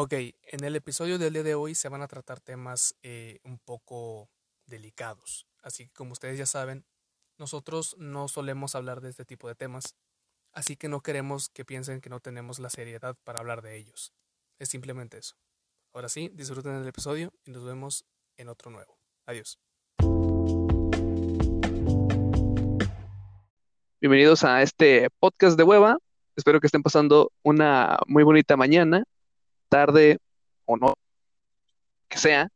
Ok, en el episodio del día de hoy se van a tratar temas eh, un poco delicados. Así que como ustedes ya saben, nosotros no solemos hablar de este tipo de temas. Así que no queremos que piensen que no tenemos la seriedad para hablar de ellos. Es simplemente eso. Ahora sí, disfruten el episodio y nos vemos en otro nuevo. Adiós. Bienvenidos a este podcast de hueva. Espero que estén pasando una muy bonita mañana, tarde o no, que sea.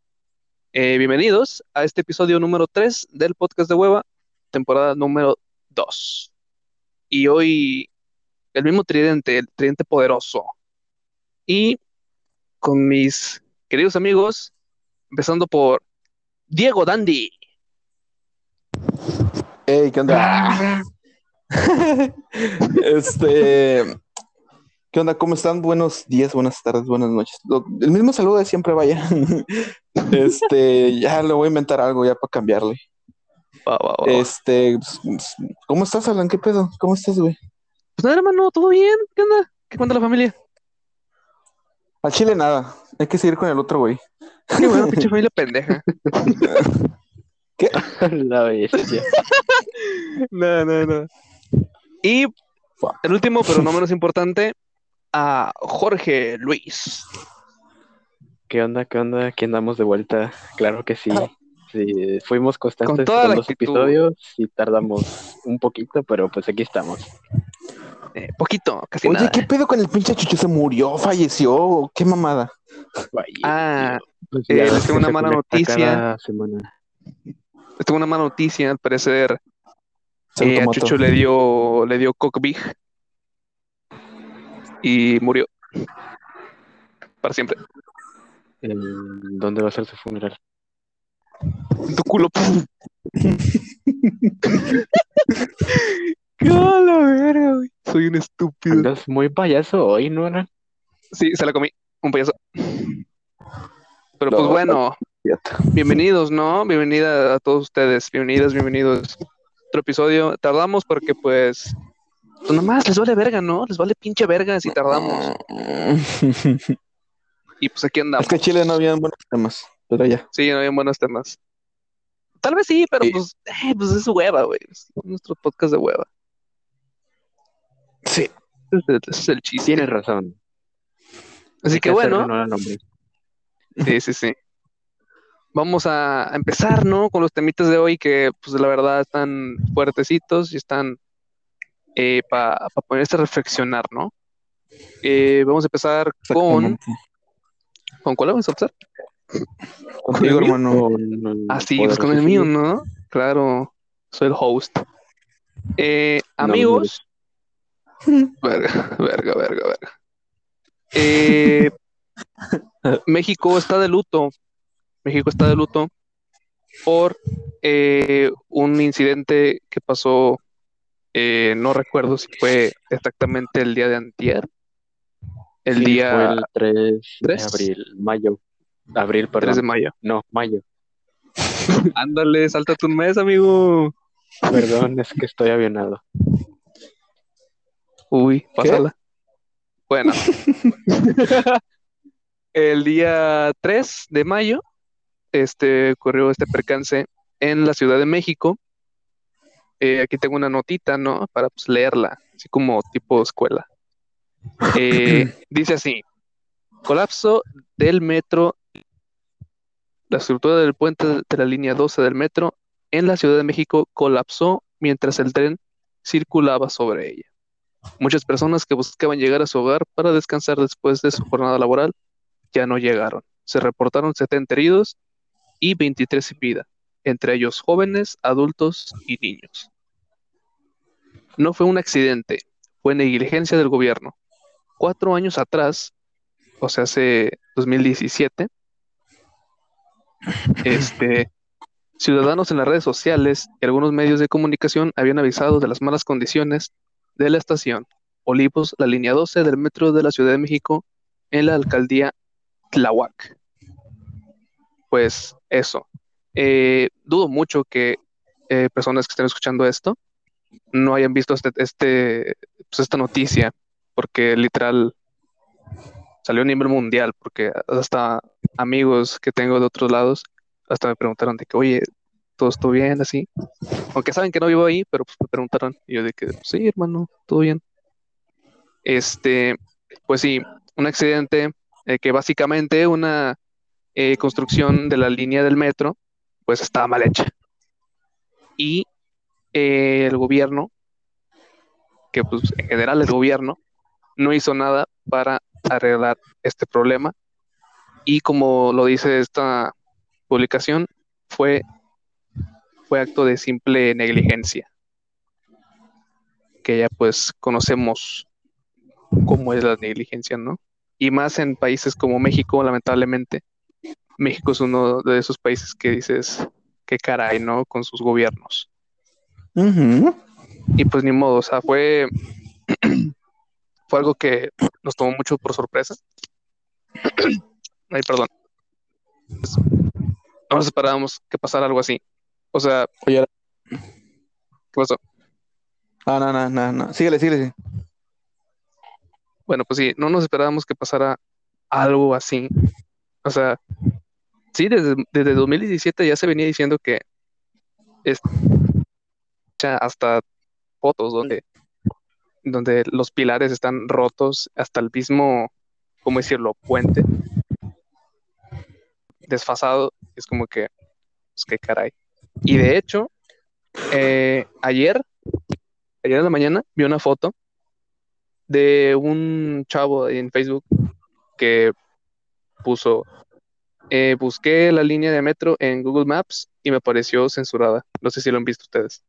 Eh, bienvenidos a este episodio número 3 del podcast de hueva, temporada número 2. Y hoy el mismo tridente, el tridente poderoso. Y con mis queridos amigos, empezando por Diego Dandy. Hey, ¿qué onda? este, ¿qué onda? ¿Cómo están? Buenos días, buenas tardes, buenas noches. Lo- el mismo saludo de siempre, vaya. este, ya le voy a inventar algo ya para cambiarle. Va, va, va. Este, pues, ¿cómo estás, Alan? ¿Qué pedo? ¿Cómo estás, güey? Pues nada, hermano, ¿todo bien? ¿Qué onda? ¿Qué cuenta la familia? Al chile nada. Hay que seguir con el otro, güey. Qué bueno, pinche familia pendeja. La bestia. No, no, no. Y el último, pero no menos importante, a Jorge Luis. ¿Qué onda? ¿Qué onda? Aquí andamos de vuelta. Claro que sí. Sí, fuimos constantes Con la los actitud. episodios y tardamos un poquito, pero pues aquí estamos. Eh, poquito, casi Oye, nada. ¿qué pedo con el pinche Chucho? ¿Se murió? ¿Falleció? ¿Qué mamada? Ah, Pues eh, les tengo una mala noticia. les tengo una mala noticia. Al parecer, eh, a. Chucho le dio, le dio cockbig y murió. Para siempre. ¿En ¿Dónde va a ser su funeral? En tu culo. ¡Qué la verga, güey! Soy un estúpido. Andas muy payaso hoy, ¿no? Alan? Sí, se la comí. Un payaso. Pero pues No, bueno, bienvenidos, ¿no? Bienvenida a todos ustedes. Bienvenidas, bienvenidos. Otro episodio. Tardamos porque pues... Pues nomás les vale verga, ¿no? Les vale pinche verga si tardamos. Y pues aquí andamos. Es que a Chile no habían buenos temas, pero ya. Sí, no había buenos temas. Tal vez sí, pero Sí. pues, eh, pues es hueva, güey. Es nuestro podcast de hueva. Sí. Ese es, ese es el chiste. Tienes razón. Así Hay que bueno, sí, sí, sí. Vamos a a empezar, ¿no? Con los temitas de hoy que, pues, la verdad están fuertecitos y están para ponerse a reflexionar, ¿no? Eh, vamos a empezar con... ¿Con cuál vamos a empezar? Contigo, hermano. Ah, sí, pues con el mío, ¿no? Claro, soy el host. Eh, No, amigos. Verga, verga, verga, verga. Eh, México está de luto. México está de luto por eh, un incidente que pasó, eh, no recuerdo si fue exactamente el día de antier, el Sí, día fue el 3 de abril, mayo. Abril, 3 de perdón. mayo. No, mayo. Ándale, sáltate un mes, amigo. Perdón, es que estoy avionado. Uy, pásala. Bueno. El día 3 de mayo, este, ocurrió este percance en la Ciudad de México. Eh, aquí tengo una notita, ¿no? Para pues, leerla, así como tipo escuela. Eh, dice así: colapso del metro, la estructura del puente de la línea 12 del metro en la Ciudad de México colapsó mientras el tren circulaba sobre ella. Muchas personas que buscaban llegar a su hogar para descansar después de su jornada laboral ya no llegaron. Se reportaron 70 heridos y 23 sin vida, entre ellos jóvenes, adultos y niños. No fue un accidente, fue negligencia del gobierno. Cuatro años atrás, o sea, hace 2017, este, ciudadanos en las redes sociales y algunos medios de comunicación habían avisado de las malas condiciones de la estación Olivos, la línea 12 del metro de la Ciudad de México, en la alcaldía Tláhuac. Pues eso. Eh, dudo mucho que eh, personas que estén escuchando esto no hayan visto este, este, pues esta noticia, porque literal salió a nivel mundial, porque hasta amigos que tengo de otros lados, hasta me preguntaron de que, oye, todo estuvo bien, así. Aunque saben que no vivo ahí, pero pues me preguntaron. Y yo de que, sí, hermano, todo bien. Este, pues sí, un accidente eh, que básicamente una eh, construcción de la línea del metro, pues estaba mal hecha. Y eh, el gobierno, que pues en general el gobierno, no hizo nada para arreglar este problema. Y como lo dice esta publicación, fue, fue acto de simple negligencia. Que ya pues conocemos cómo es la negligencia, ¿no? Y más en países como México, lamentablemente. México es uno de esos países que dices, qué caray, ¿no? Con sus gobiernos. Y pues ni modo, o sea, fue, fue algo que nos tomó mucho por sorpresa. Ay, perdón. Pues, no nos esperábamos que pasara algo así. O sea, Oye, ¿qué pasó? ah, no, no, no, no. Síguele, síguele. Bueno, pues sí, no nos esperábamos que pasara algo así. O sea, sí, desde, desde 2017 ya se venía diciendo que es hasta fotos donde, donde los pilares están rotos, hasta el mismo, ¿cómo decirlo?, puente desfasado. Es como que, pues qué caray. Y de hecho, eh, ayer, ayer en la mañana, vi una foto de un chavo en Facebook que puso, eh, busqué la línea de metro en Google Maps y me pareció censurada. No sé si lo han visto ustedes.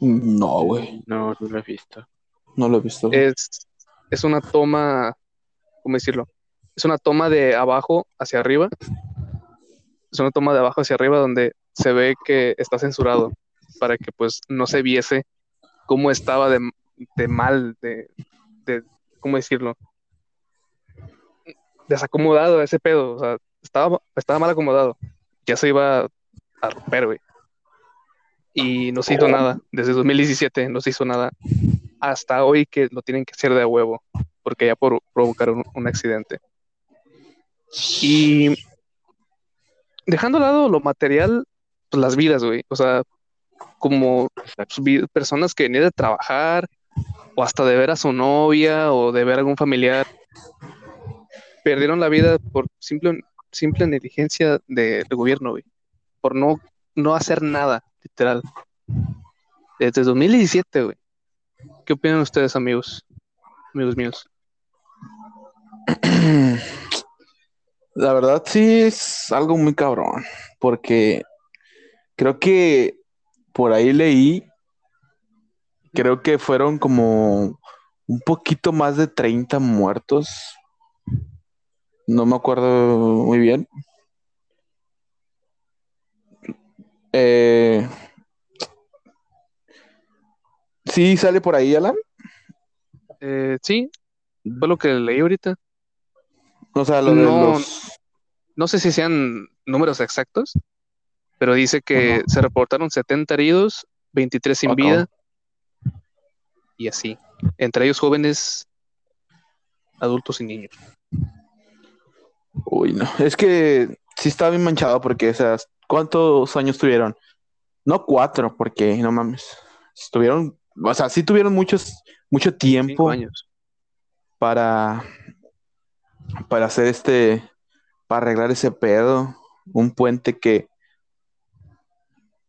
No, güey. No, no lo he visto. No lo he visto. Es, es una toma, ¿cómo decirlo? Es una toma de abajo hacia arriba. Es una toma de abajo hacia arriba donde se ve que está censurado para que pues no se viese cómo estaba de, de mal, de, de, ¿cómo decirlo? Desacomodado ese pedo, o sea, estaba, estaba mal acomodado. Ya se iba a romper, güey. Y no se hizo nada. Desde 2017 no se hizo nada. Hasta hoy que lo tienen que hacer de huevo, porque ya por, provocaron un, accidente. Y dejando a lado lo material, pues las vidas, güey. O sea, como pues, personas que venían de trabajar, o hasta de ver a su novia, o de ver a algún familiar, perdieron la vida por simple, simple negligencia de- del gobierno, güey. Por no, no hacer nada, literal. Desde 2017, güey. ¿Qué opinan ustedes, amigos? Amigos míos. La verdad sí es algo muy cabrón, porque creo que por ahí leí, creo que fueron como un poquito más de 30 muertos. No me acuerdo muy bien. Eh, sí, sale por ahí, Alan. Eh, sí, fue lo que leí ahorita. O sea, lo de No, los... No sé si sean números exactos, pero dice que se reportaron 70 heridos, 23 sin vida y así. Entre ellos jóvenes, adultos y niños. Uy, no. Es que sí está bien manchado porque, o sea, ¿cuántos años tuvieron? No cuatro, porque no mames. Estuvieron, o sea, sí tuvieron muchos, mucho tiempo años. para, para hacer este, para arreglar ese pedo. Un puente que,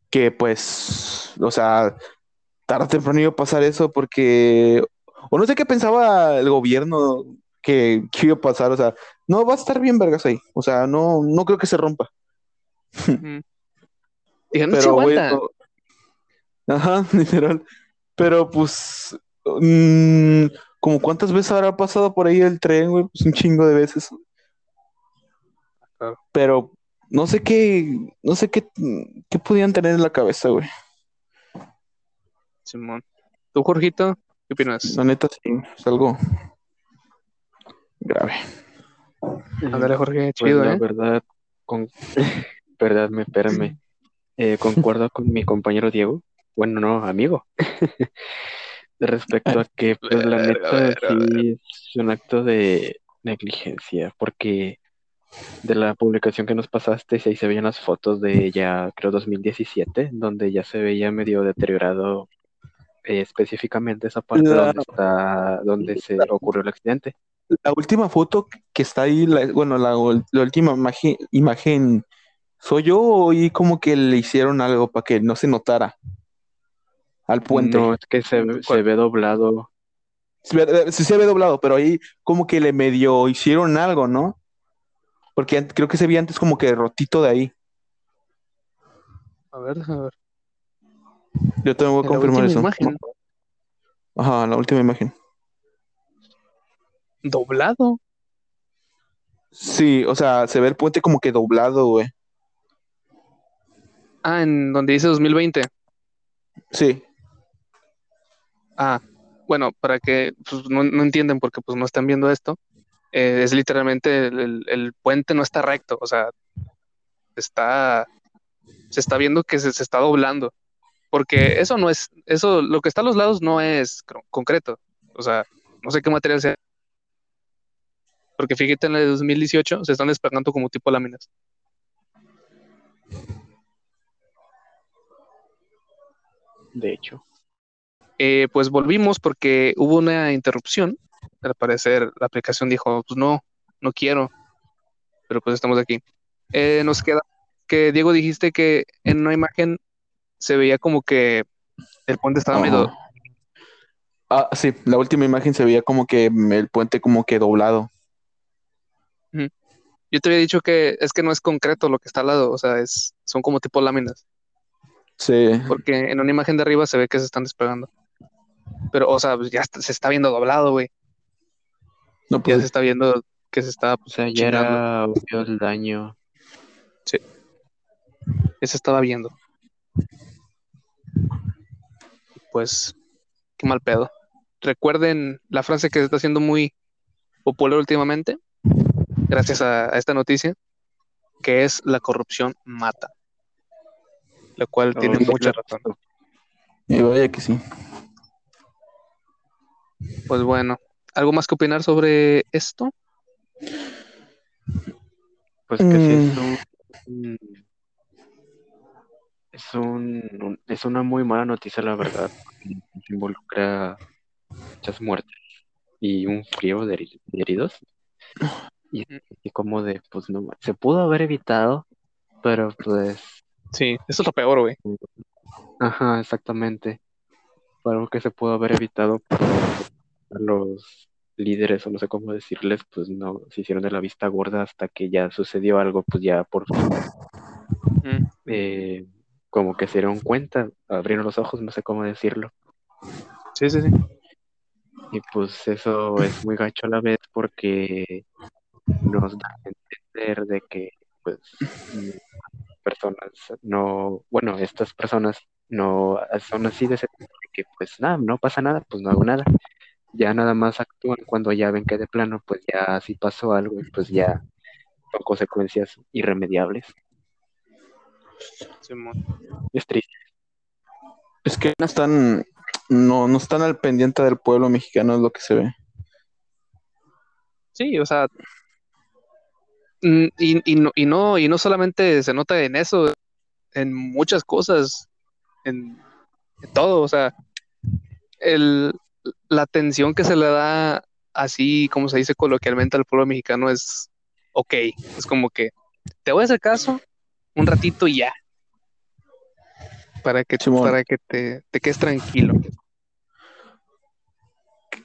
que pues, o sea, tarde o temprano iba a pasar eso porque, o no sé qué pensaba el gobierno que, que iba a pasar, o sea, no va a estar bien vergas ahí, o sea, no, no creo que se rompa. Ujú. Dije, no se Pero aguanta. ajá, literal. Pero pues, mm, como cuántas veces habrá pasado por ahí el tren, güey, pues un chingo de veces. Claro. Pero no sé qué, no sé qué, qué podían tener en la cabeza, güey. Simón. ¿Tú, Jorgito? ¿Qué opinas? La neta sí, es algo grave. Ándale, Jorge, Pues chido, la ¿eh? verdad, con... verdad, me espérame. Eh, concuerdo con mi compañero Diego. Bueno, no, amigo. Respecto a que, pues la neta, sí es un acto de negligencia, porque de la publicación que nos pasaste, ahí se veían las fotos de ya, creo, 2017, donde ya se veía medio deteriorado eh, específicamente esa parte donde está, donde se ocurrió el accidente. La última foto que está ahí, la- bueno, la, la última imagen, imagen, ¿soy yo o y como que le hicieron algo para que no se notara al puente? No, es que se, se ve doblado. Sí, ver- sí se ve doblado, pero ahí como que le medio hicieron algo, ¿no? Porque creo que se veía antes como que rotito de ahí. A ver, a ver. Yo también voy a En la confirmar última eso. imagen, Ajá, la última imagen. Doblado. Sí, o sea, se ve el puente como que doblado, güey. Ah, en donde dice 2020. Sí. Ah, bueno, para que pues, no, no entienden porque pues no están viendo esto, eh, es literalmente el, el- el puente no está recto, o sea, está, se está viendo que se, se está doblando, porque eso no es, eso, lo que está a los lados no es concreto, o sea, no sé qué material sea, porque fíjate en la de 2018 se están despegando como tipo láminas. De hecho, Eh, pues volvimos porque hubo una interrupción. Al parecer la aplicación dijo, pues no, no quiero, pero pues estamos aquí. Eh, nos queda que, Diego, dijiste que en una imagen se veía como que el puente estaba medio... Ah, sí, la última imagen se veía como que el puente como que doblado. Yo te había dicho que es que no es concreto lo que está al lado, o sea, es, son como tipo láminas, Sí. porque en una imagen de arriba se ve que se están despegando. Pero, o sea, pues ya está- se está viendo doblado, güey. No Ya pude. se está viendo que se está, o sea, ya era obvio el daño. ya se estaba viendo. Pues, qué mal pedo. Recuerden la frase que se está haciendo muy popular últimamente, gracias a, a esta noticia, que es la corrupción mata. Lo cual tiene mucha razón. Y vaya que sí. Pues bueno, ¿algo más que opinar sobre esto? Pues que sí es Mm. un, es un, es una muy mala noticia, la verdad, involucra muchas muertes y un frío de heridos. Y, y como de, pues no, se pudo haber evitado, pero pues, Sí, eso es lo peor, güey. ajá, exactamente. Algo que se pudo haber evitado, pero los líderes, o no sé cómo decirles, pues no, se hicieron de la vista gorda hasta que ya sucedió algo, pues ya por Mm, eh, como que se dieron cuenta, abrieron los ojos, no sé cómo decirlo. Sí, sí, sí. Y pues eso es muy gacho a la vez porque nos da a entender de que pues personas no, bueno, estas personas no son así de ese tipo de que pues nada, no pasa nada, pues no hago nada. Ya nada más actúan cuando ya ven que de plano pues ya sí pasó algo y pues ya son consecuencias irremediables. Es triste. Es que no están, no, no están al pendiente del pueblo mexicano, es lo que se ve. Sí, o sea, y, y no, y no, y no solamente se nota en eso, en muchas cosas, en, en todo, o sea, el, la atención que se le da así, como se dice coloquialmente al pueblo mexicano es ok, es como que te voy a hacer caso un ratito y ya, para que, Simón. para que te, te quedes tranquilo.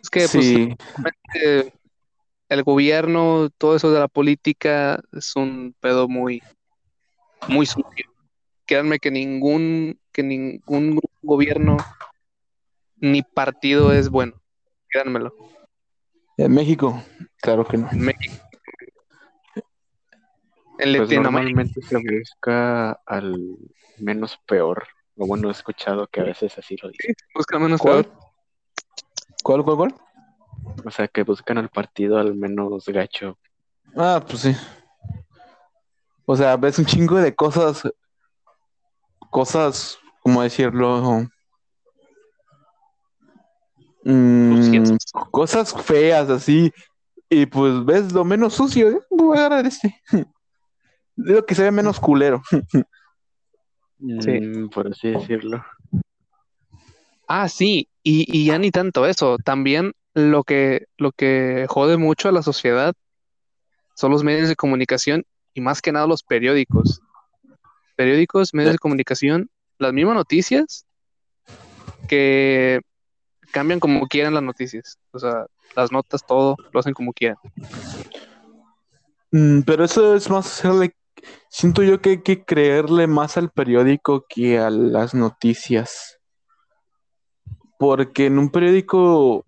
Es que, pues, Sí, el gobierno, todo eso de la política es un pedo muy, muy sucio. Créanme que ningún, que ningún gobierno ni partido es bueno. Créanmelo. en México, claro que no. En México. En Pues normalmente se busca al menos peor. O bueno, he escuchado que a veces así lo dicen. Busca menos ¿Cuál? peor. ¿Cuál, cuál, cuál? O sea, que buscan al partido al menos gacho. Ah, pues sí. O sea, ves un chingo de cosas, cosas, ¿cómo decirlo? Mm, cosas feas, así, Y pues ves lo menos sucio, ¿eh? voy a agarrar este. Digo que se ve menos culero. Sí. Mm, por así decirlo. Ah, sí, y, y ya ni tanto eso. También lo que, lo que jode mucho a la sociedad son los medios de comunicación y más que nada los periódicos. Periódicos, medios de comunicación, las mismas noticias que cambian como quieran las noticias. O sea, las notas, todo, lo hacen como quieran. Mm, pero eso es más hacerle. Siento yo que hay que creerle más al periódico que a las noticias. Porque en un periódico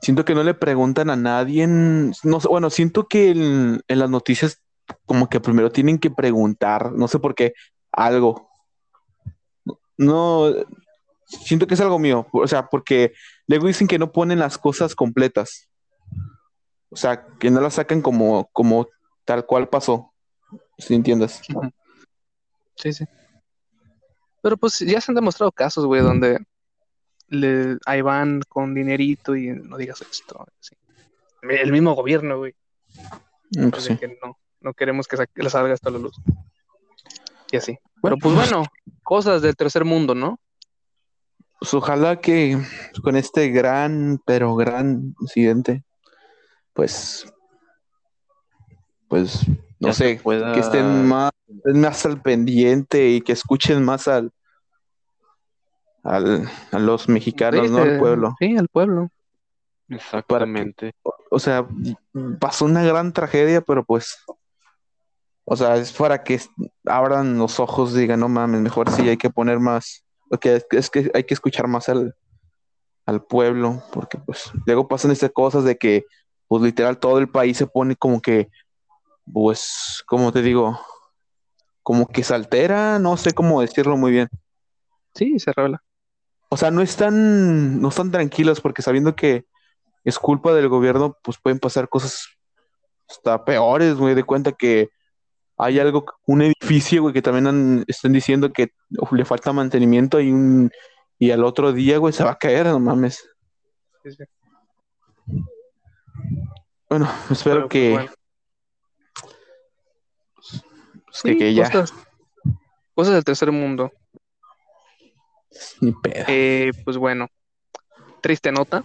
siento que no le preguntan a nadie. No sé, bueno, siento que en, en las noticias como que primero tienen que preguntar, no sé por qué, algo. No, siento que es algo mío, o sea, porque luego dicen que no ponen las cosas completas. O sea, que no las sacan como, como tal cual pasó. Si entiendes. Sí, sí. Pero pues ya se han demostrado casos, güey, donde le, ahí van con dinerito y no digas esto. sí. El mismo gobierno, güey. Mm, pues sí. que no, no queremos que, le salga hasta la luz. Y así. Pero pues bueno, cosas del tercer mundo, ¿no? Pues ojalá que con este gran, pero gran incidente, pues, pues, no Ya sé, pueda- que estén más, estén más al pendiente y que escuchen más al, al, a los mexicanos, Sí, ¿no? Al pueblo. Sí, al pueblo. Exactamente. O sea, pasó una gran tragedia, pero pues, o sea, es para que abran los ojos y digan, no mames, mejor sí hay que poner más, porque es, es que hay que escuchar más al, al pueblo, porque pues luego pasan estas cosas de que, pues literal, todo el país se pone como que, pues, como te digo, como que se altera, no sé cómo decirlo muy bien. Sí, se revela. O sea, no están, no están tranquilos porque sabiendo que es culpa del gobierno, pues pueden pasar cosas hasta peores, güey, de cuenta que hay algo, un edificio, güey, que también han- están diciendo que uf, le falta mantenimiento y un, y al otro día, güey, se va a caer, no mames. Sí, sí. Bueno, espero Pero, pues, que, bueno. pues, que, Sí, que ya, Cosas, cosas del tercer mundo. ni pedo. Eh, pues bueno, triste nota.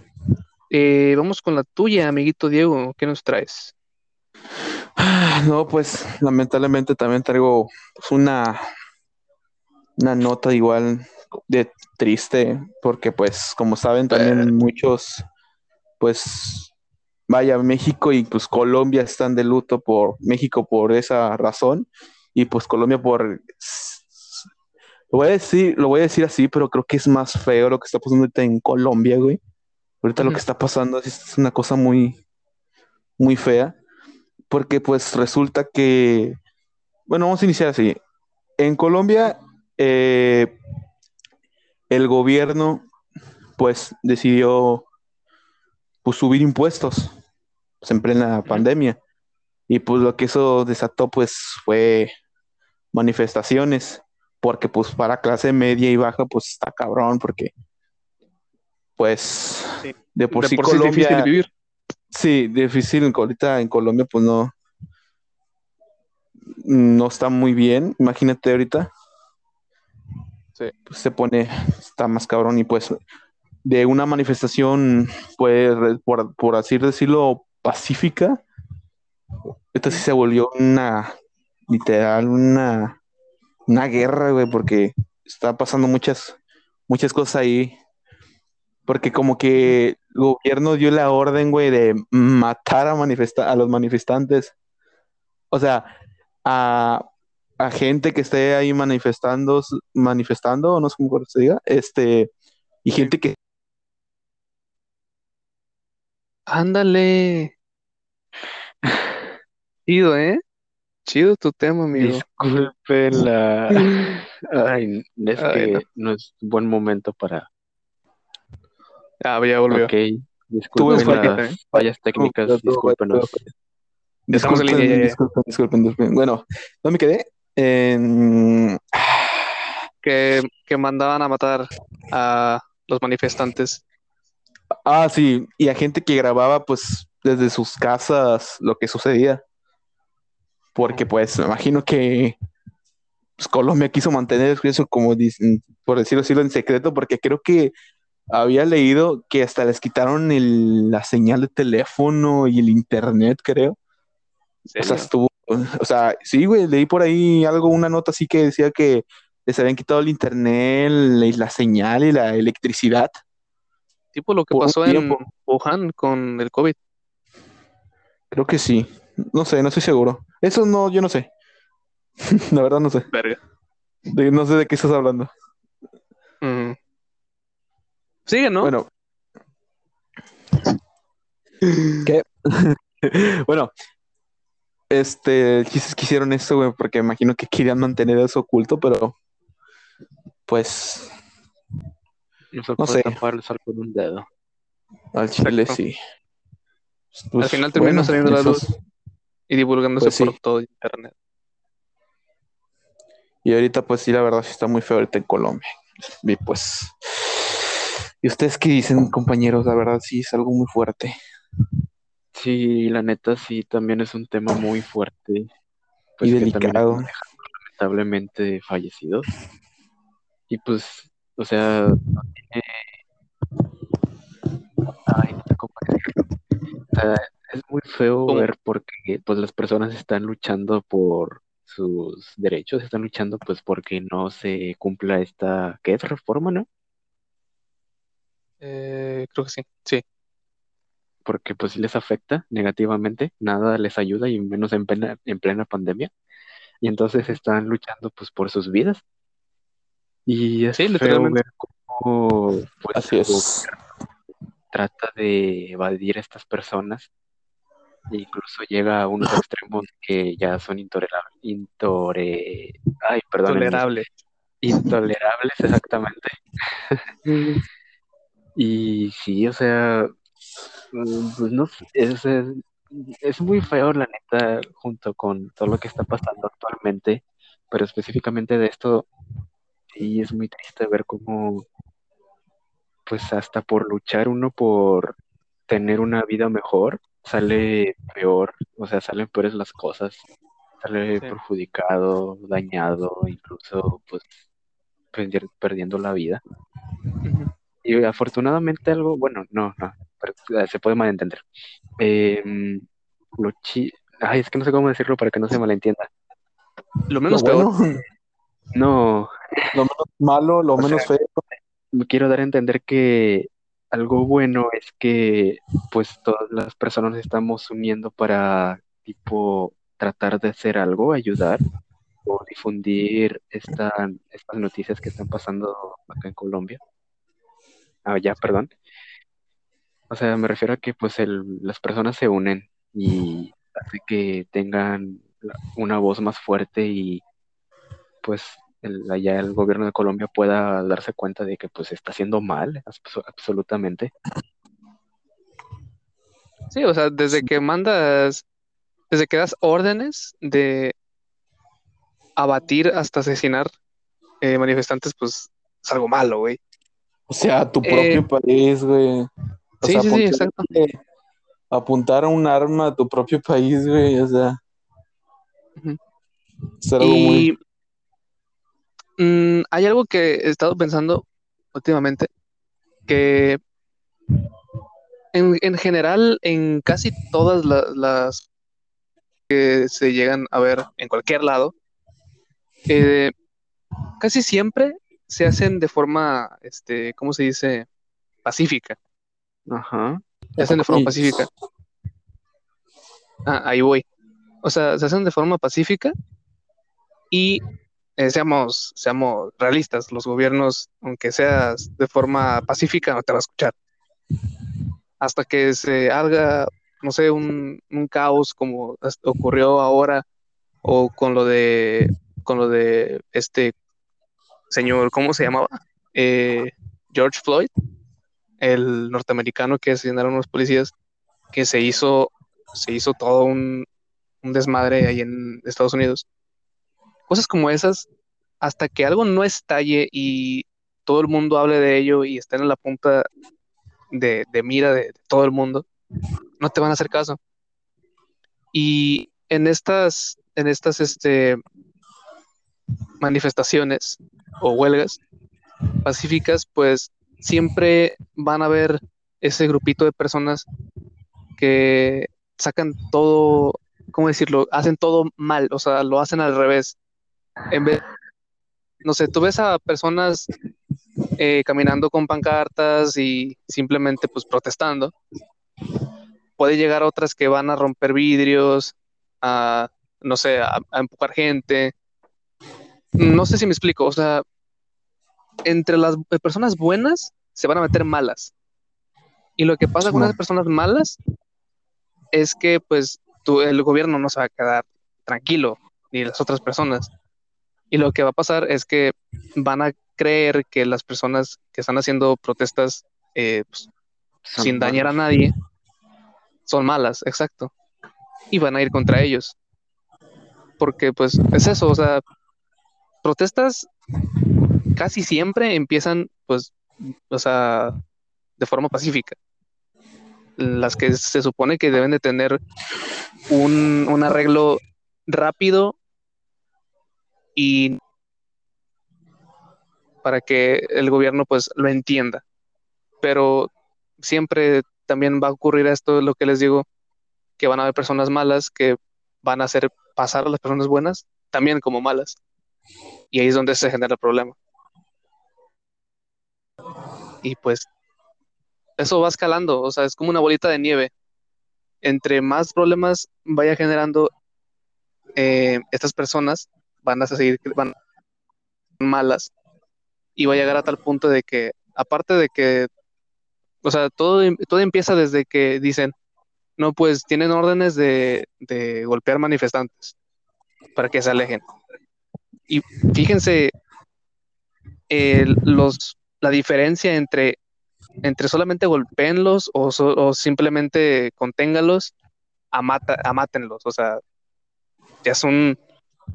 Eh, vamos con la tuya, amiguito Diego. ¿Qué nos traes? Ah, No, pues lamentablemente también traigo pues, una, una nota igual de triste, porque pues como saben también muchos, pues vaya, México y pues Colombia están de luto por México por esa razón y pues Colombia por... Lo voy a decir, lo voy a decir así, pero creo que es más feo lo que está pasando ahorita en Colombia, güey. Ahorita lo que está pasando es, es una cosa muy, muy fea porque pues resulta que, bueno, vamos a iniciar así. En Colombia, eh, el gobierno pues decidió pues, subir impuestos pues, en plena pandemia. Y pues lo que eso desató pues fue manifestaciones, porque pues para clase media y baja pues está cabrón, porque pues Sí. de por De sí por es Colombia... difícil vivir. Sí, difícil. Ahorita en Colombia, pues no. No está muy bien. Imagínate ahorita. Sí. Pues se pone, está más cabrón. Y pues, de una manifestación, pues, por, por así decirlo, pacífica. Esta sí se volvió una, literal, una, una guerra, güey, porque está pasando muchas, muchas cosas ahí. Porque como que el gobierno dio la orden, güey, de matar a, manifesta a los manifestantes. O sea, a, a gente que esté ahí manifestando, manifestando, no sé cómo se diga, este, y gente que Ándale. Chido, ¿eh? Chido tu tema, amigo. Disculpen la... Ay, es Ay, que no. no es buen momento para... Ah, ya volvió. Ok, disculpen Tuve las ¿eh? fallas técnicas, discúlpenos. Ya estamos en Disculpen, línea, disculpen, disculpen, disculpen. Bueno, ¿dónde me quedé? En... Que, que mandaban a matar a los manifestantes. Ah, sí, y a gente que grababa, pues, desde sus casas lo que sucedía. Porque pues me imagino que pues, Colombia quiso mantener eso como dicen, por decirlo así, en secreto, porque creo que había leído que hasta les quitaron el- la señal de teléfono y el internet, creo. O sea, estuvo, o sea, sí, güey, leí por ahí algo, una nota así que decía que les habían quitado el internet, la, la señal y la electricidad. Tipo lo que pasó en. Wuhan con el COVID. Creo que sí. No sé, no estoy seguro. Eso no, yo no sé. La verdad no sé. Verga. De- no sé de qué estás hablando. Mm. Sigue, ¿no? Bueno. ¿Qué? bueno, este, el chiste es que hicieron eso, güey, porque imagino que querían mantener eso oculto, pero pues No se No puede sé. tapar el sol con un dedo. al chile Exacto. sí. Al final terminó saliendo la luz. Y divulgándose Pues sí. por todo internet. Y ahorita, pues sí, la verdad sí está muy feo ahorita en Colombia. Y pues. ¿Y ustedes qué dicen, compañeros? La verdad sí es algo muy fuerte. Sí, la neta sí, también es un tema muy fuerte. Pues y delicado. lamentablemente fallecidos. Y pues, o sea, no tiene... Ay, ¿cómo decirlo? O sea, es muy feo ¿Cómo? ver porque pues las personas están luchando por sus derechos, están luchando pues porque no se cumpla esta, ¿qué es? Reforma, ¿no? Eh, creo que sí. Sí. porque pues les afecta negativamente, nada les ayuda y menos en plena, en plena pandemia. Y entonces están luchando pues por sus vidas. Y es Sí, feo ver cómo pues, Así es. trata de evadir a estas personas e incluso llega a unos extremos que ya son intolerables, intore, ay, perdón, Tolerable. intolerables exactamente. Y sí, o sea, mm, pues no es, es, muy feo la neta junto con todo lo que está pasando actualmente, pero específicamente de esto, sí es muy triste ver cómo, pues hasta por luchar uno por tener una vida mejor, sale peor, o sea, salen peores las cosas, sale Sí. perjudicado, dañado, incluso pues perdi- perdiendo la vida. Y afortunadamente algo, bueno, no, no, pero, eh, se puede malentender. Em, lo chi... Ay, es que no sé cómo decirlo para que no se malentienda. Lo Lo menos peor. bueno, No, lo menos malo, lo O menos sea, feo. quiero dar a entender que algo bueno es que pues todas las personas nos estamos uniendo para tipo tratar de hacer algo, ayudar o difundir esta, estas noticias que están pasando acá en Colombia. Ah, ya, perdón. O sea, me refiero a que pues el, las personas se unen y hace que tengan una voz más fuerte y pues el, allá el gobierno de Colombia pueda darse cuenta de que pues está haciendo mal, abso- absolutamente. Sí, o sea, desde que mandas, desde que das órdenes de abatir hasta asesinar eh, manifestantes, pues es algo malo, güey. O sea, tu Eh, propio país, güey. O sí, sea, sí, sí, apuntar- exacto. Apuntar a un arma a tu propio país, güey, o sea. Ujú. Es algo muy. Mm, hay algo que he estado pensando últimamente, que en, en general, en casi todas la- las que se llegan a ver en cualquier lado, eh, casi siempre se hacen de forma, este, ¿cómo se dice? Pacífica. Ajá. Se hacen de forma pacífica. Ah, ahí voy. O sea, se hacen de forma pacífica y eh, seamos, seamos realistas, los gobiernos, aunque seas de forma pacífica, no te va a escuchar. Hasta que se haga, no sé, un, caos como ocurrió ahora, o con lo de, con lo de este señor, ¿cómo se llamaba? Eh, George Floyd, el norteamericano que asesinaron a unos policías, que se hizo, se hizo todo un desmadre ahí en Estados Unidos. Cosas como esas, hasta que algo no estalle y todo el mundo hable de ello y estén en la punta de, mira de, de todo el mundo, no te van a hacer caso. Y en estas, en estas este, manifestaciones o huelgas pacíficas, pues siempre van a haber ese grupito de personas que sacan todo, ¿cómo decirlo? Hacen todo mal, o sea, lo hacen al revés. En vez, no sé, tú ves a personas eh, caminando con pancartas y simplemente pues protestando. Puede llegar otras que van a romper vidrios, a, no sé, a, empujar gente. No sé si me explico, o sea, entre las personas buenas se van a meter malas. Y lo que pasa con las personas malas es que pues el gobierno no se va a quedar tranquilo, ni las otras personas. Y lo que va a pasar es que van a creer que las personas que están haciendo protestas eh, pues, sin dañar a nadie son malas, exacto. Y van a ir contra ellos. Porque pues es eso, o sea, protestas casi siempre empiezan pues, o sea, de forma pacífica. Las que se supone que deben de tener un, un arreglo rápido y para que el gobierno pues lo entienda. Pero siempre también va a ocurrir esto, lo que les digo, que van a haber personas malas que van a hacer pasar a las personas buenas también como malas. Y ahí es donde se genera el problema. Y pues eso va escalando, o sea, es como una bolita de nieve. Entre más problemas vaya generando eh, estas personas, van a seguir van malas y va a llegar a tal punto de que, aparte de que, o sea, todo, todo empieza desde que dicen, no, pues tienen órdenes de, golpear manifestantes para que se alejen. Y fíjense los, la diferencia entre, entre solamente golpeenlos o, o simplemente conténgalos a, mata, a mátenlos. O sea, ya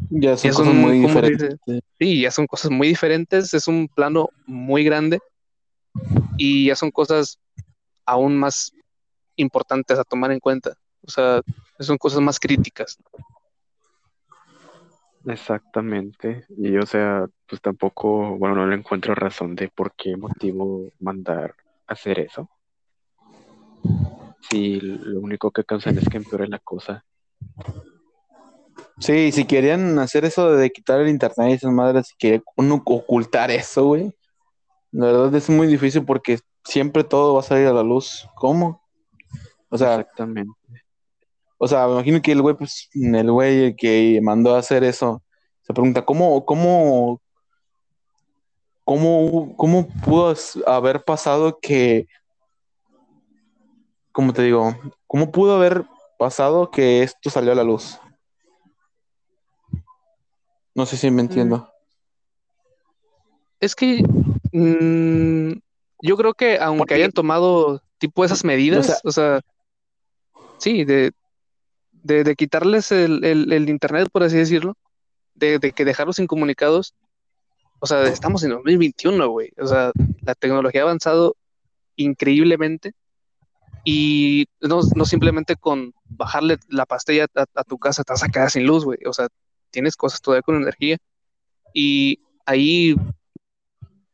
son ya son cosas muy diferentes. Sí, ya son cosas muy diferentes, es un plano muy grande y ya son cosas aún más importantes a tomar en cuenta. O sea, son cosas más críticas. Exactamente. Y o sea, pues tampoco, bueno, no le encuentro razón de por qué motivo mandar hacer eso. Si lo único que causan es que empeore la cosa. Sí, si querían hacer eso de quitar el internet y esas madres, si quería uno ocultar eso, güey. La verdad es muy difícil porque siempre todo va a salir a la luz. ¿Cómo? O sea, exactamente. O sea, me imagino que el güey, pues, el güey que mandó a hacer eso, se pregunta, ¿cómo, cómo, cómo, cómo pudo haber pasado que, ¿cómo te digo? ¿Cómo pudo haber pasado que esto salió a la luz? No sé si me entiendo. Mm. Es que mm, yo creo que aunque hayan tomado tipo esas medidas, o sea, sí, de, de, quitarles el, internet, por así decirlo, de, que dejarlos incomunicados, o sea, estamos en 2021, güey, o sea, la tecnología ha avanzado increíblemente y no, simplemente con bajarle la pastilla a, a tu casa te vas a quedar sin luz, güey, o sea, tienes cosas todavía con energía y ahí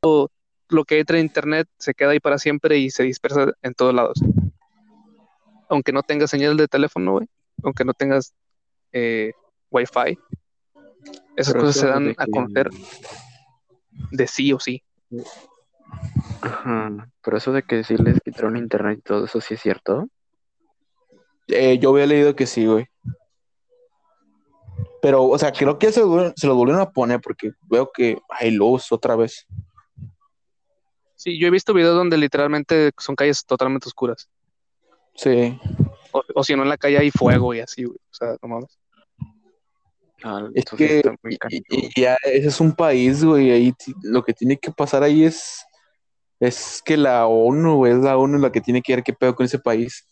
lo, que entra en internet se queda ahí para siempre y se dispersa en todos lados. Aunque no tengas señal de teléfono, güey, aunque no tengas eh, wifi, esas cosas se dan a conocer de sí o sí. Ajá. Pero eso de que sí les quitaron internet y todo eso, ¿sí es cierto? Eh, yo había leído que sí, güey. Pero, o sea, creo que se, se lo volvieron a poner porque veo que hay luz otra vez. Sí, yo he visto videos donde literalmente son calles totalmente oscuras. Sí. O, si no, en la calle hay fuego y así, güey. O sea, no mames. Ah, es que ya ese es un país, güey. Ahí lo que tiene que pasar ahí es, es que la ONU, güey, es la ONU la que tiene que ver qué pedo con ese país.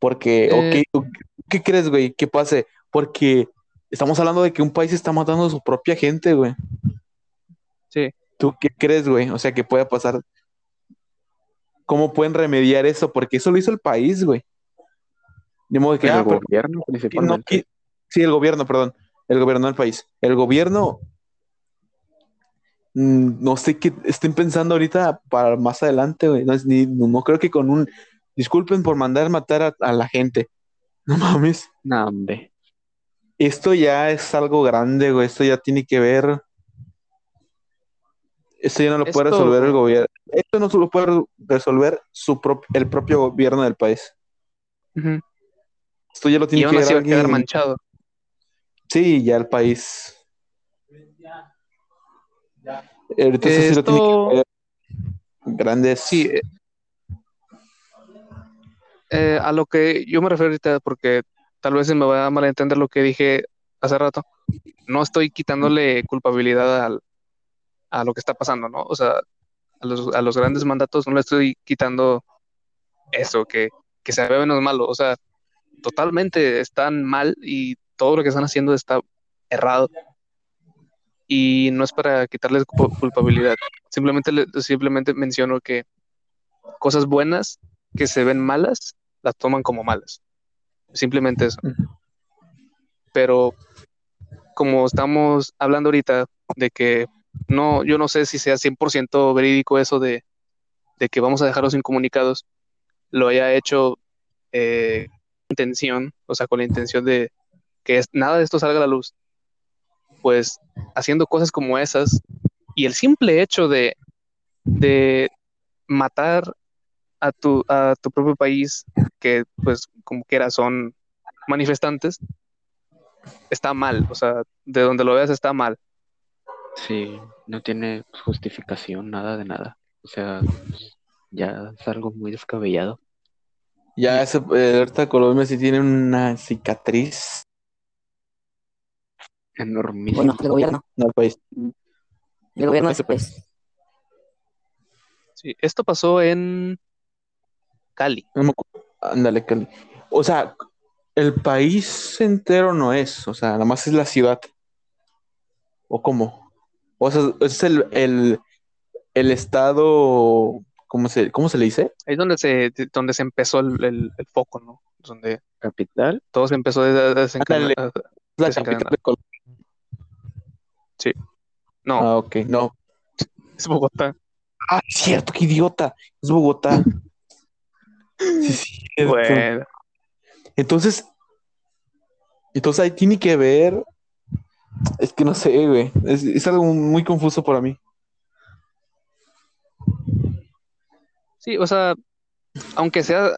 Porque, eh, ok, ¿qué crees, güey? ¿Qué pase? Porque estamos hablando de que un país está matando a su propia gente, güey. Sí. ¿Tú qué crees, güey? O sea, que pueda pasar. cómo pueden remediar eso, porque eso lo hizo el país, güey. De modo que, el ah, pero- gobierno principalmente. sí, el gobierno, perdón. El gobierno del país. El gobierno. mm, No sé qué estén pensando ahorita para más adelante, güey. No, es ni- no, no creo que con un. Disculpen por mandar matar a, a la gente. No mames. No, hombre. Esto ya es algo grande, güey. Esto ya tiene que ver. Esto ya no lo puede Esto- resolver el gobierno. Esto no se lo puede resolver su prop- el propio gobierno del país. Esto ya lo Y tiene aún que así ver va a quedar alguien- manchado. Sí, ya el país. Ahorita eso sí lo tiene Esto- que ver. Grandes. Sí, eh, a lo que yo me refiero ahorita, porque tal vez me va a malentender lo que dije hace rato, no estoy quitándole culpabilidad al, a lo que está pasando, ¿no? O sea, a los, a los grandes mandatos no le estoy quitando eso, que, que se ve menos malo, o sea, totalmente están mal y todo lo que están haciendo está errado. Y no es para quitarles culpa- culpabilidad, simplemente, le- simplemente menciono que cosas buenas que se ven malas, las toman como malas. Simplemente eso. Pero como estamos hablando ahorita de que no, yo no sé si sea 100% verídico eso de, de que vamos a dejarlos incomunicados, lo haya hecho eh, intención, o sea, con la intención de que es- nada de esto salga a la luz, pues haciendo cosas como esas y el simple hecho de, de matar a tu, a tu propio país, que pues como quiera son manifestantes, está mal, o sea, de donde lo veas está mal. Sí, no tiene justificación, nada de nada. O sea, pues, ya es algo muy descabellado. Ya ese, eh, ahorita Colombia sí tiene una cicatriz. Enormísimo. Bueno, el gobierno. No, el país. El gobierno de ese país. Sí, esto pasó en Cali. No me acuerdo. Ándale, Cali. O sea, el país entero no es. O sea, nada más es la ciudad. ¿O cómo? O sea, es el, el, el estado. ¿Cómo se, cómo se le dice? Ahí es donde se, donde se empezó el, el- el foco, ¿no? Donde Capital, todo se empezó a desencadenar. Ándale. La Desencadenar. capital de Colombia. No, Ah, ok. No. es Bogotá. Ah, es cierto, qué idiota. Es Bogotá. Sí. Bueno, Entonces, entonces ahí tiene que ver. Es que no sé, güey. Es, es algo muy confuso para mí. sí, o sea, aunque sea,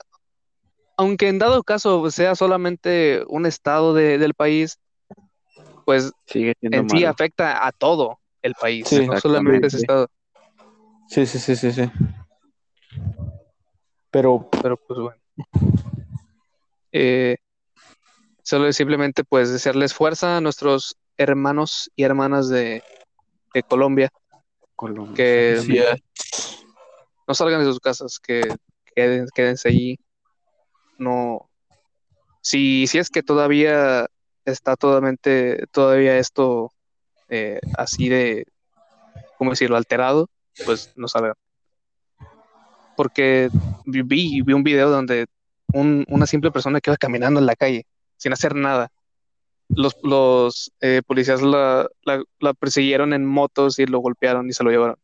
aunque en dado caso sea solamente un estado de- del país, pues sigue en sí malo. afecta a todo el país, Sí, no solamente ese estado. Sí, sí, sí, sí, sí. Pero, Pero pues bueno. Eh, solo simplemente pues desearles fuerza a nuestros hermanos y hermanas de, de Colombia, Colombia. que sí, no salgan de sus casas, que queden, quédense allí. No, si, si es que todavía está totalmente, todavía esto eh, así de, ¿cómo decirlo?, alterado, pues no salgan. Porque vi, vi vi un video donde un- una simple persona que iba caminando en la calle sin hacer nada. Los, los eh, policías la, la- la persiguieron en motos y lo golpearon y se lo llevaron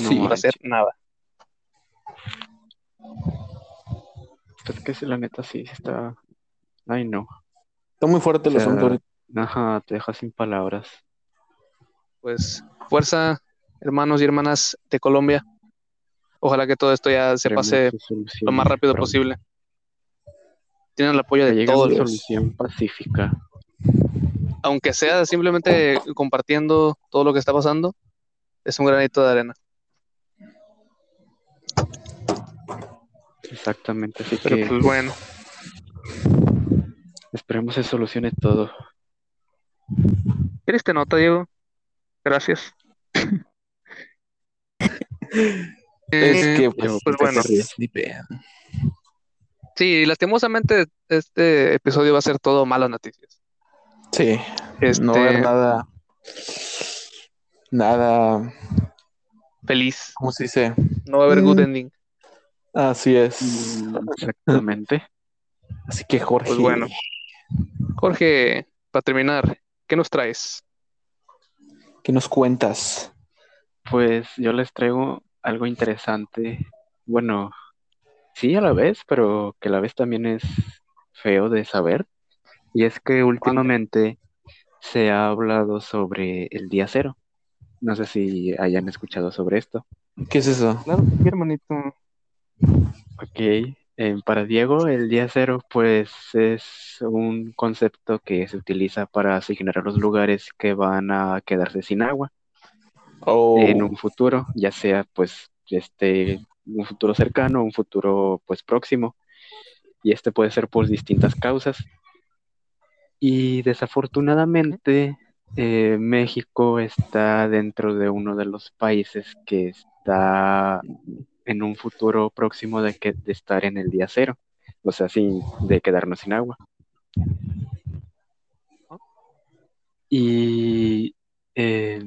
No sí. por hacer nada. Es que sí, la neta sí está. Ay, no. está muy fuerte el O sea, asunto. Ajá, te deja sin palabras. Pues fuerza, hermanos y hermanas de Colombia. Ojalá que todo esto ya se pase lo más rápido pronto. posible. Tienen el apoyo de todos, una solución pacífica. aunque sea simplemente compartiendo todo lo que está pasando, es un granito de arena. Exactamente, así Pero que pues bueno, esperemos se solucione todo. triste nota, Diego. Gracias. Es Eh, que, pues ¿por qué bueno. sí, lastimosamente este episodio va a ser todo malas noticias. Sí, Este, no va a haber nada. Nada. feliz. ¿Cómo se dice? No va a haber good Mm. ending. Así es. Exactamente. Así que Jorge. Pues bueno. Jorge, para terminar, ¿qué nos traes? ¿qué nos cuentas? Pues yo les traigo algo interesante. Bueno, sí a la vez, pero que a la vez también es feo de saber. Y es que últimamente se ha hablado sobre el día cero. No sé si hayan escuchado sobre esto. ¿Qué es eso? Claro, sí, hermanito. Ok, eh, para Diego el día cero pues es un concepto que se utiliza para asignar a los lugares que van a quedarse sin agua Oh, en un futuro, ya sea pues este un futuro cercano, un futuro pues próximo y este puede ser por distintas causas. Y desafortunadamente eh, México está dentro de uno de los países que está en un futuro próximo de, que, de estar en el día cero, o sea, sin, de quedarnos sin agua. Y eh,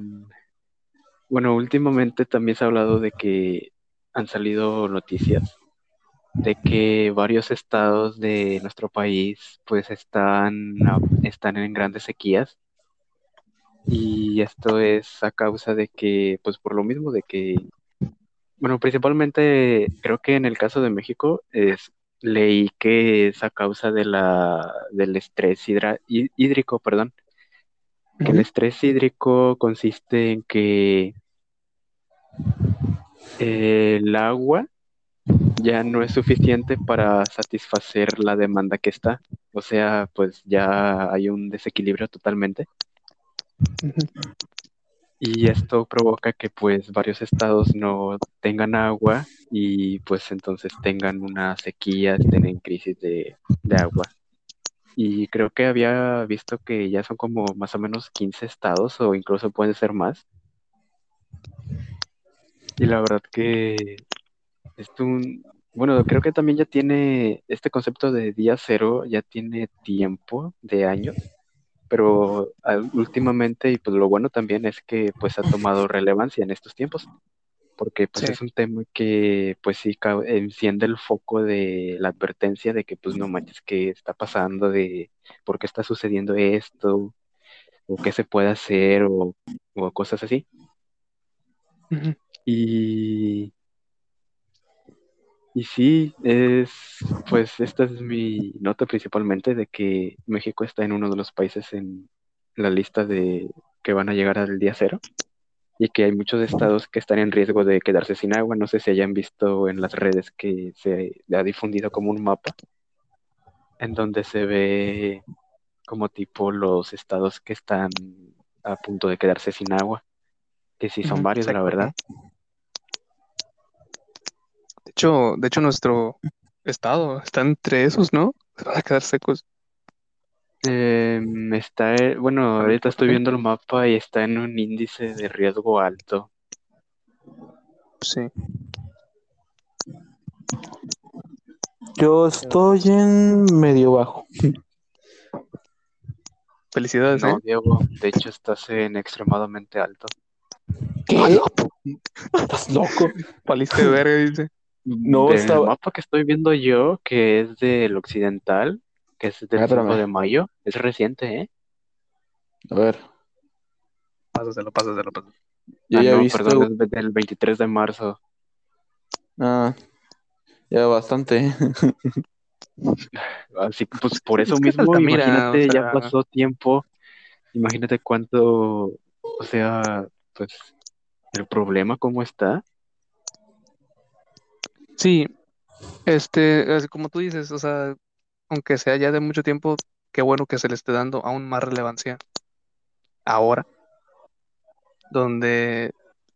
bueno, últimamente también se ha hablado de que han salido noticias de que varios estados de nuestro país pues están, están en grandes sequías. Y esto es a causa de que pues por lo mismo de que bueno principalmente creo que en el caso de México es leí que es a causa de la del estrés hidra- hídrico perdón. Que el estrés hídrico consiste en que el agua ya no es suficiente para satisfacer la demanda que está. O sea, pues ya hay un desequilibrio totalmente. Y esto provoca que pues varios estados no tengan agua y pues entonces tengan una sequía, tengan crisis de, de agua. Y creo que había visto que ya son como más o menos 15 estados o incluso pueden ser más. Y la verdad que es un, bueno, creo que también ya tiene este concepto de día cero, ya tiene tiempo de años, pero últimamente, y pues lo bueno también es que pues ha tomado relevancia en estos tiempos, porque pues Sí. es un tema que pues sí enciende el foco de la advertencia de que pues no manches, ¿qué está pasando? De por qué está sucediendo esto, o qué se puede hacer, o, o cosas así. Ujú. Y, y sí, es, pues esta es mi nota principalmente de que México está en uno de los países en la lista de que van a llegar al día cero y que hay muchos estados que están en riesgo de quedarse sin agua. No sé si hayan visto en las redes que se ha difundido como un mapa en donde se ve como tipo los estados que están a punto de quedarse sin agua, que sí son varios, la verdad. De hecho, de hecho, nuestro estado está entre esos, ¿no? Se van a quedar secos. Em, está, eh, bueno, ahorita estoy viendo el mapa y está en un índice de riesgo alto. Sí. Yo estoy en medio bajo. Felicidades, No, ¿eh? Diego, de hecho estás en extremadamente alto. ¿Qué? ¿Estás loco? Paliste verga, dice. No, Del estaba- mapa que estoy viendo yo, que es del occidental, que es del Ah, 5 espérame. de mayo, es reciente, ¿eh? A ver, Pásaselo, pásaselo, pásaselo. yo ah, ya he no, visto. perdón, es del 23 de marzo. Ah, ya bastante. Así que, pues por Es eso que mismo, imagínate, o ya sea- pasó tiempo, imagínate cuánto, o sea, pues el problema cómo está. Sí, este, así como tú dices, o sea, aunque sea ya de mucho tiempo, qué bueno que se le esté dando aún más relevancia ahora, donde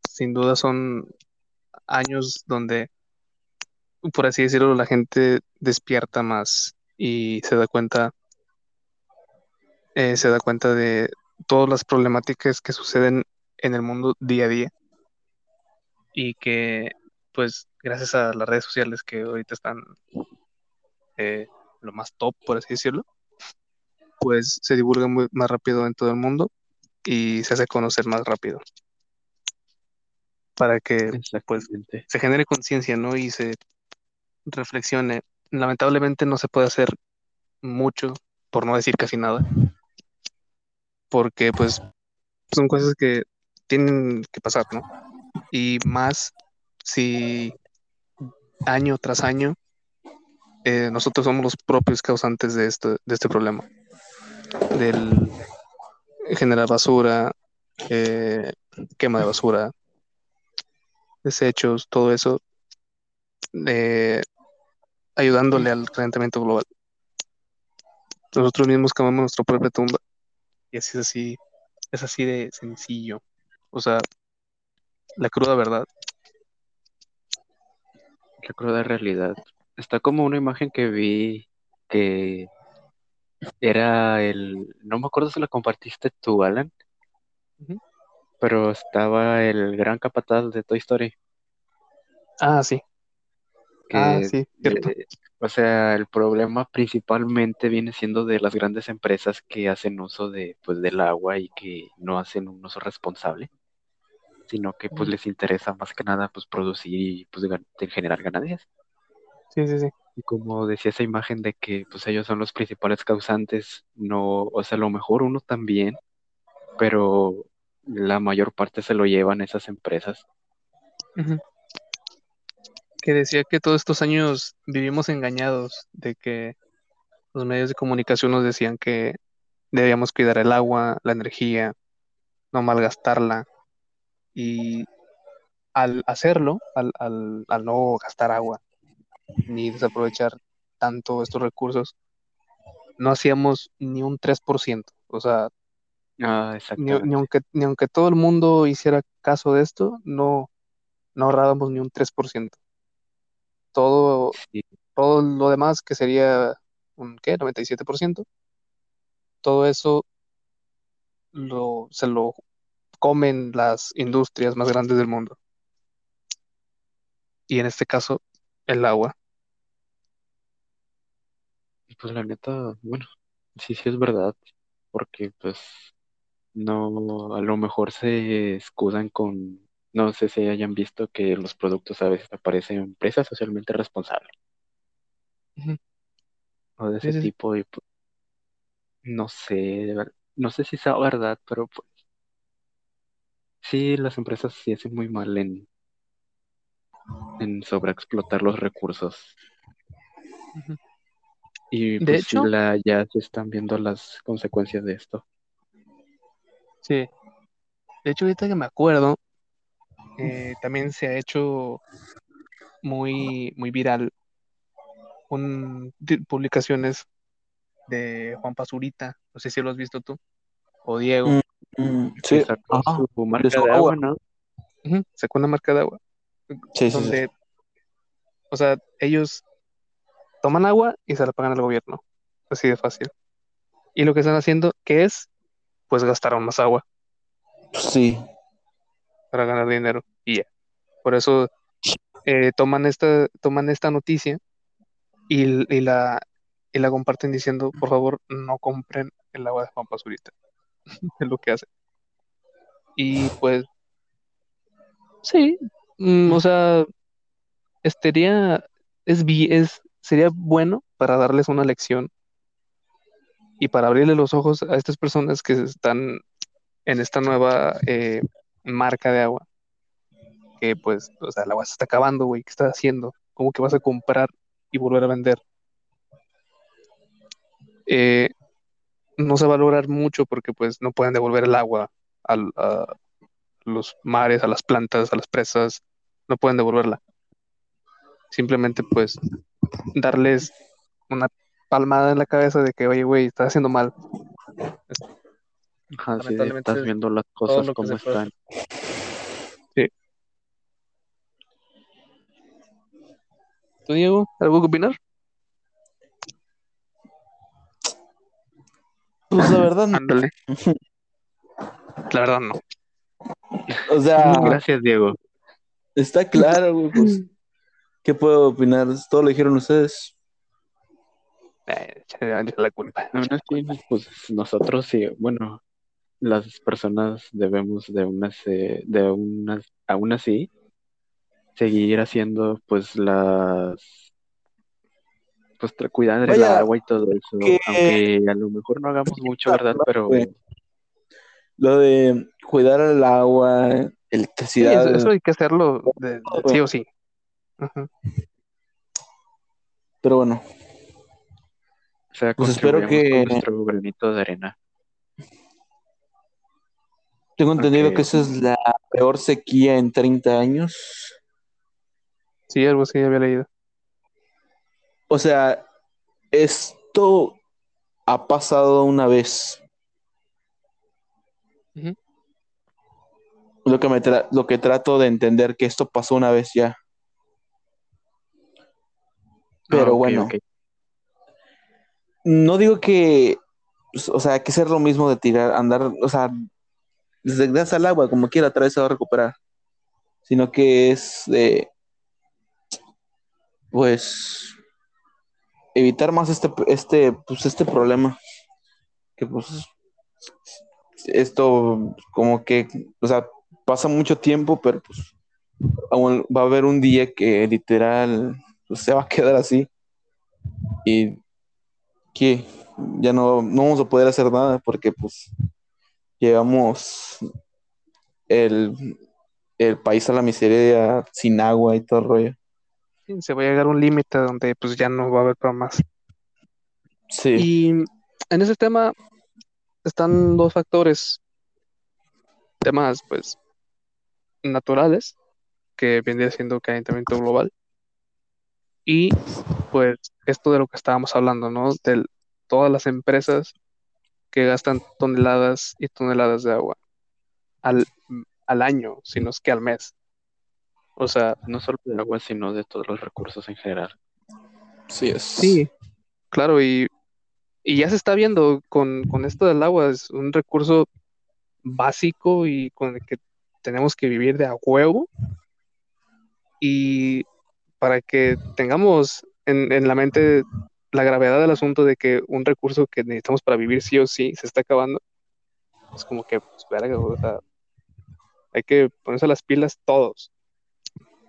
sin duda son años donde, por así decirlo, la gente despierta más y se da cuenta, eh, se da cuenta de todas las problemáticas que suceden en el mundo día a día y que, pues, gracias a las redes sociales que ahorita están eh, lo más top, por así decirlo, pues se divulga muy, más rápido en todo el mundo y se hace conocer más rápido. para que pues se genere conciencia, ¿no? Y se reflexione. Lamentablemente no se puede hacer mucho, por no decir casi nada, porque pues son cosas que tienen que pasar, ¿no? Y más si año tras año eh, nosotros somos los propios causantes de este, de este problema, del generar basura, eh, quema de basura, desechos, todo eso, eh, ayudándole al calentamiento global. Nosotros mismos cavamos nuestra propia tumba y así es así, es así de sencillo. O sea, la cruda verdad. La cruda realidad. Está como una imagen que vi que era el, no me acuerdo si la compartiste tú, Alan, pero estaba el gran capataz de Toy Story. Ah, sí. que Ah, sí, cierto. eh, o sea, el problema principalmente viene siendo de las grandes empresas que hacen uso de, pues, del agua y que no hacen un uso responsable, sino que pues les interesa más que nada pues producir y pues de generar ganancias. Sí, sí, sí. Y como decía esa imagen de que pues ellos son los principales causantes, no, o sea, a lo mejor uno también, pero la mayor parte se lo llevan esas empresas. Que decía que todos estos años vivimos engañados de que los medios de comunicación nos decían que debíamos cuidar el agua, la energía, no malgastarla. Y al hacerlo, al, al, al no gastar agua ni desaprovechar tanto estos recursos, no hacíamos ni un 3%. O sea, Ah, ni, ni aunque, ni aunque todo el mundo hiciera caso de esto, no, no ahorrábamos ni un 3%. Todo, Sí, todo lo demás, que sería un, ¿qué? 97%, todo eso lo, se lo comen las industrias más grandes del mundo. Y en este caso, el agua. pues la neta, bueno, sí, sí es verdad, porque pues no, a lo mejor se escudan con, no sé si hayan visto que los productos a veces aparecen empresas socialmente responsables o de ese sí, sí. tipo y pues, no sé, no sé si sea verdad, pero pues sí, las empresas sí hacen muy mal en, en sobreexplotar los recursos y De pues hecho, la, ya se están viendo las consecuencias de esto. sí. De hecho, ahorita que me acuerdo, eh, también se ha hecho muy, muy viral un, publicaciones de Juan Pazurita. No sé si lo has visto tú o Diego. Mm, mm, sí, sacó ajá, su marca de agua. agua, ¿no? Sacó una marca de agua Sí, sí, sí. donde, o sea, ellos toman agua y se la pagan al gobierno. Así de fácil. Y lo que están haciendo, ¿qué es? Pues gastaron más agua Sí, para ganar dinero. Y ya. Por eso eh, toman esta, toman esta noticia y, y la, y la comparten diciendo, por favor, no compren el agua de Juan Pazurita. Es lo que hacen. Y pues, sí, mm, o sea, estaría, es, es, sería bueno para darles una lección y para abrirle los ojos a estas personas que están en esta nueva eh, marca de agua, que pues, o sea, el agua se está acabando, güey, ¿qué estás haciendo? ¿Cómo que vas a comprar y volver a vender? Eh, no se va a lograr mucho porque pues no pueden devolver el agua al- a los mares, a las plantas, a las presas, no pueden devolverla. Simplemente pues darles una palmada en la cabeza de que, oye, güey, estás haciendo mal. De Lamentablemente estás viendo las cosas como están. ¿Tú, Diego, algo que opinar? Pues la verdad, no. Ándale. La verdad no. o sea, Gracias, Diego. está claro, güey, pues, ¿qué puedo opinar? Todo lo dijeron ustedes. Eh, la culpa. Aún así, pues nosotros sí, bueno, las personas debemos de unas, eh, de unas, aún así, seguir haciendo pues las, pues cuidar el Vaya, agua y todo eso, que- aunque a lo mejor no hagamos mucho, ¿verdad? Pero. Lo de cuidar el agua, Sí, electricidad. eso, eso hay que hacerlo de- sí o sí. Pero bueno, o sea, Pues espero que- con nuestro granito de arena. tengo entendido que esa es la peor sequía en 30 años. Sí, algo así había leído. O sea, esto ha pasado una vez. Lo que me lo que trato de entender que esto pasó una vez ya. Pero Ah, bueno, no digo que, pues, o sea, hay que ser lo mismo de tirar, andar, o sea, desde das al agua, como quiera, otra vez se va a recuperar. Sino que es de, pues, evitar más este, este, pues, este problema. Que pues, esto como que, o sea, pasa mucho tiempo, pero pues, aún va a haber un día que literal pues, se va a quedar así. Y que ya no, no vamos a poder hacer nada porque pues llevamos el, el país a la miseria sin agua y todo el rollo. Se va a llegar a un límite donde pues ya no va a haber para más. Sí, Y en ese tema están dos factores, temas pues naturales, que vendría siendo calentamiento global, y pues esto de lo que estábamos hablando, ¿no? De todas las empresas que gastan toneladas y toneladas de agua al, al año, si no es que al mes. O sea, No solo de agua, sino de todos los recursos en general. sí es. Sí, claro, y, y ya se está viendo con, con esto del agua, es un recurso básico y con el que tenemos que vivir de a huevo. Y para que tengamos en, en la mente la gravedad del asunto de que un recurso que necesitamos para vivir sí o sí se está acabando, es como que, pues, verga, o sea, hay que ponerse las pilas todos.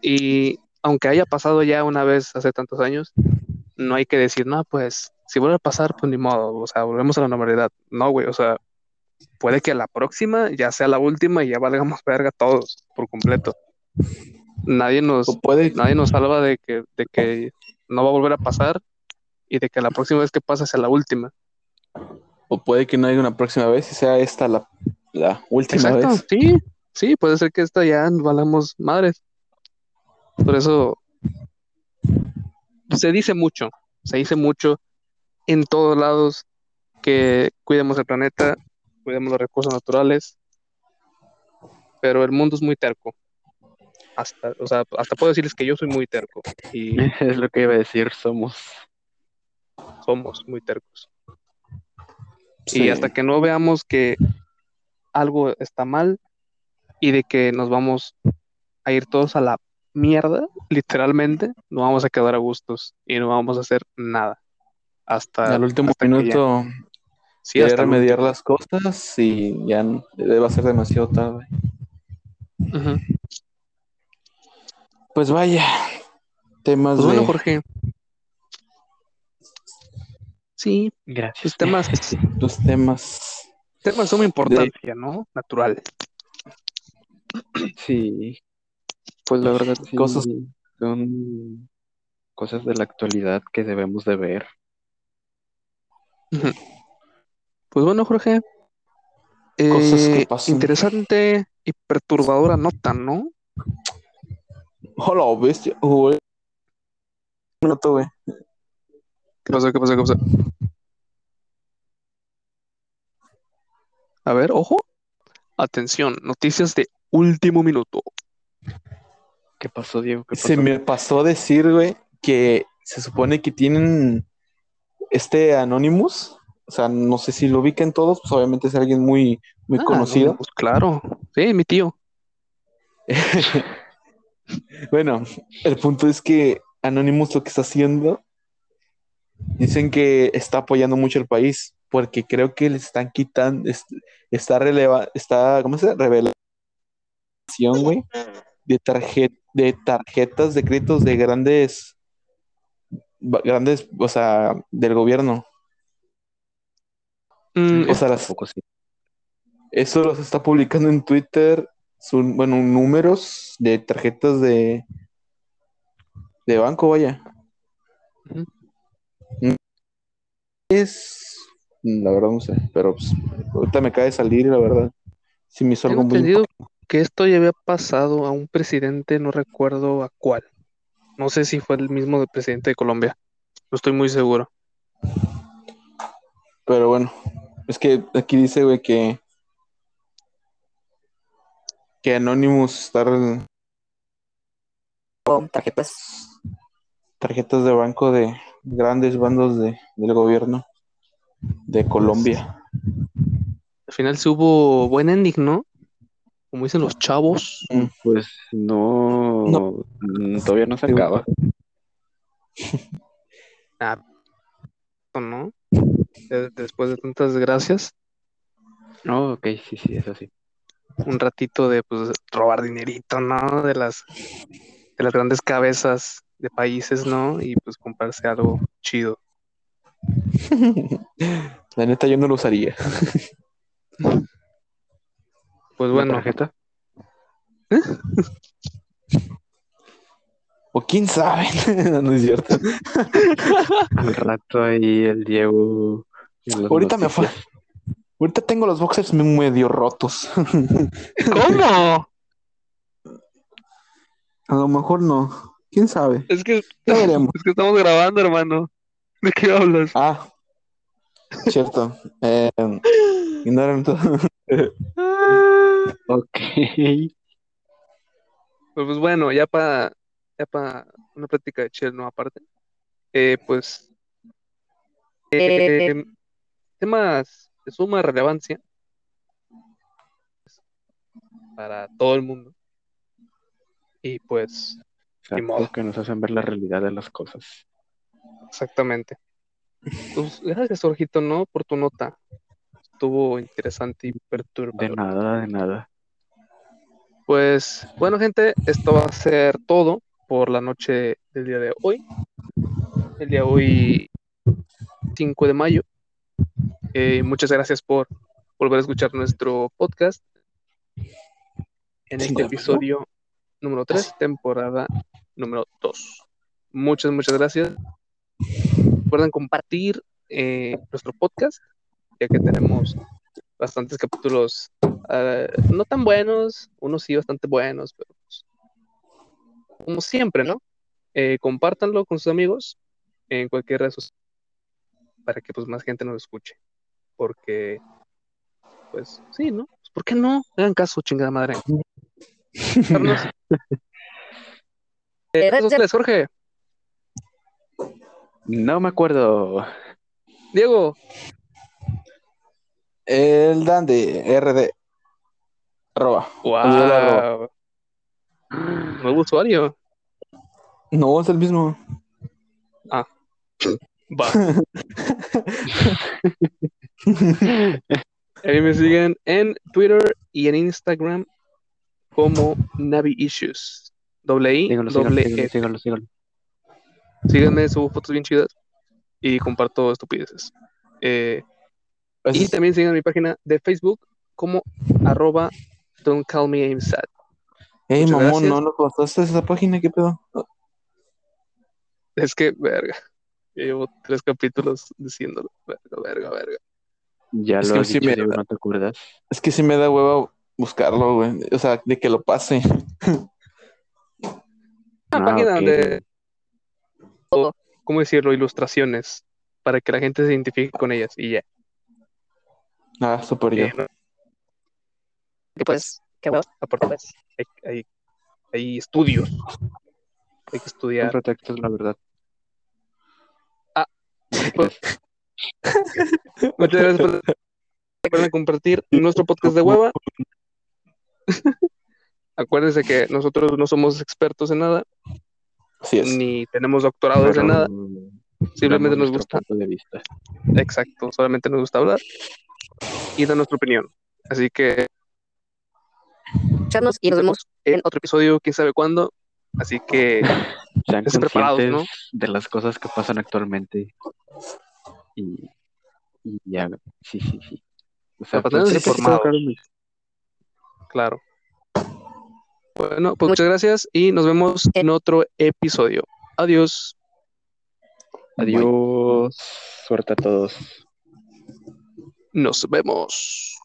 Y aunque haya pasado ya una vez hace tantos años, no hay que decir, no, pues si vuelve a pasar, pues ni modo, o sea, volvemos a la normalidad. No, güey, o sea, puede que la próxima ya sea la última y ya valgamos verga todos por completo. Nadie nos, puede, nadie nos salva de que, de que no va a volver a pasar y de que la próxima vez que pase sea la última. o puede que no haya una próxima vez y sea esta la, la última Exacto, vez. sí, sí, puede ser que esta ya valamos madres. Por eso se dice mucho, se dice mucho en todos lados que cuidemos el planeta, cuidemos los recursos naturales, pero el mundo es muy terco. Hasta, o sea, hasta puedo decirles que yo soy muy terco y Es lo que iba a decir, somos. somos muy tercos. Sí. Y hasta que no veamos que algo está mal y de que nos vamos a ir todos a la mierda, literalmente, no vamos a quedar a gustos y no vamos a hacer nada. Hasta, al último hasta que ya- minuto sí, hasta el remediar último. las cosas y ya no- va a ser demasiado tarde. Pues vaya, temas Pues bueno, de Jorge. Sí, Gracias. pues temas, los temas. temas suma importancia, ¿no? Natural. Sí, pues la verdad sí, Cosas- son cosas de la actualidad que debemos de ver. Pues bueno, Jorge. Cosas que eh, pasan. interesante y perturbadora nota, ¿no? Hola, bestia. Güey. Minuto, güey. ¿Qué pasó? ¿Qué pasó? ¿Qué pasó? A ver, ojo. Atención, noticias de último minuto. ¿Qué pasó, Diego? ¿Qué Se me pasó a decir, güey, que se supone que tienen este Anonymous. O sea, no sé si lo ubican todos, pues obviamente es alguien muy, muy Ah, conocido. no, pues claro. Sí, mi tío. Bueno, el punto es que Anonymous lo que está haciendo, dicen que está apoyando mucho el país. porque creo que le están quitando, es- está releva, está, ¿cómo se llama? Revelación, güey, de, tarjet, de tarjetas de créditos de grandes, grandes, o sea, del gobierno. Mm, O sea, las- Tampoco sí. eso los está publicando en Twitter, son, bueno, números de tarjetas de, de banco, vaya. Ujú. Es, la verdad no sé, pero pues, ahorita me de salir, la verdad. Sí me hizo algo muy que esto ya había pasado a un presidente, no recuerdo a cuál. No sé si fue el mismo del presidente de Colombia. No estoy muy seguro. Pero bueno, es que aquí dice, güey, que que Anonymous está tarjetas. tarjetas de banco de grandes bandos de, del gobierno de Colombia. Al final sí hubo buen ending, ¿no? Como dicen los chavos. Pues no, No. mm, todavía no se acaba. Ah, ¿no? De- Después de tantas desgracias, Oh, ok, sí, sí, eso sí. un ratito de pues robar dinerito, ¿no? De las de las grandes cabezas de países, ¿no? Y pues comprarse algo chido. La neta yo no lo usaría. Pues ¿La bueno, tarjeta? O quién sabe, no es cierto. Al rato ahí el Diego. Ahorita me fue. Ahorita tengo los boxers medio rotos. ¿cómo? A lo mejor no. ¿Quién sabe? Es que, veremos. es que estamos grabando, hermano. ¿De qué hablas? Ah, cierto. Eh, ignoren todo. Ok. Pues, pues bueno, ya para ya pa una práctica de chill, ¿no? Aparte, eh, pues eh, temas de suma relevancia para todo el mundo. Y pues, Ni modo. Que nos hacen ver la realidad de las cosas. exactamente. Pues, gracias, Jorgito, ¿no? Por tu nota. Estuvo interesante y De perturbador. nada, de nada. Pues bueno, gente, esto va a ser todo por la noche del día de hoy. El día de hoy, 5 de mayo. Eh, muchas gracias por volver a escuchar nuestro podcast en 5 este de episodio número 3, temporada número 2. Muchas, muchas gracias. Recuerden compartir eh, nuestro podcast, ya que tenemos bastantes capítulos eh, no tan buenos, unos sí bastante buenos, pero pues, como siempre, ¿no? Eh, compártanlo con sus amigos en cualquier red social para que pues más gente nos escuche. Porque, pues sí, ¿no? Pues, ¿Por qué no? Hagan caso, chingada madre. Eh, redes sociales, Jorge, No me acuerdo. Diego, El Dan de RD. Arroba. Wow, nuevo usuario. No, es el mismo. Va. A mí me siguen en Twitter y en Instagram como Navi Issues. Doble I, Síganlo, doble síganlo, E. síganlo, síganlo. Síganme, subo fotos bien chidas y comparto estupideces. Eh, y Es- también sigan mi página de Facebook como arroba Don't Call Me I'm Sad. Ey, muchas mamón, gracias. no nos pasaste esa página, ¿qué pedo? Es que, verga, ya llevo tres capítulos diciéndolo. Verga, verga, verga. Ya Es lo que has sí dicho, me- Diego, ¿no te acuerdas? Es que sí me da hueva buscarlo, güey. O sea, de que lo pase. Una Ah, página ok. donde, ¿cómo decirlo? Ilustraciones para que la gente se identifique con ellas y ya. Ah, súper yo. Eh, Que pues, qué huevo. aparte, pues, hay, hay, hay estudios. Hay que estudiar. pretextos, la verdad. Pues, muchas gracias por compartir nuestro podcast de hueva. Acuérdense que nosotros no somos expertos en nada, Así es. ni tenemos doctorados Pero en nada. Simplemente nos gusta, de vista. exacto, solamente nos gusta hablar y dar nuestra opinión. Así que Escucharnos y nos vemos en otro episodio, quién sabe cuándo. Así que Sean Estén preparados, conscientes ¿no? de las cosas que pasan actualmente. Y, y ya, sí, sí, sí. O sea, sí informados. Claro. Bueno, pues muchas gracias y nos vemos en otro episodio. Adiós. Adiós. Suerte a todos. Nos vemos.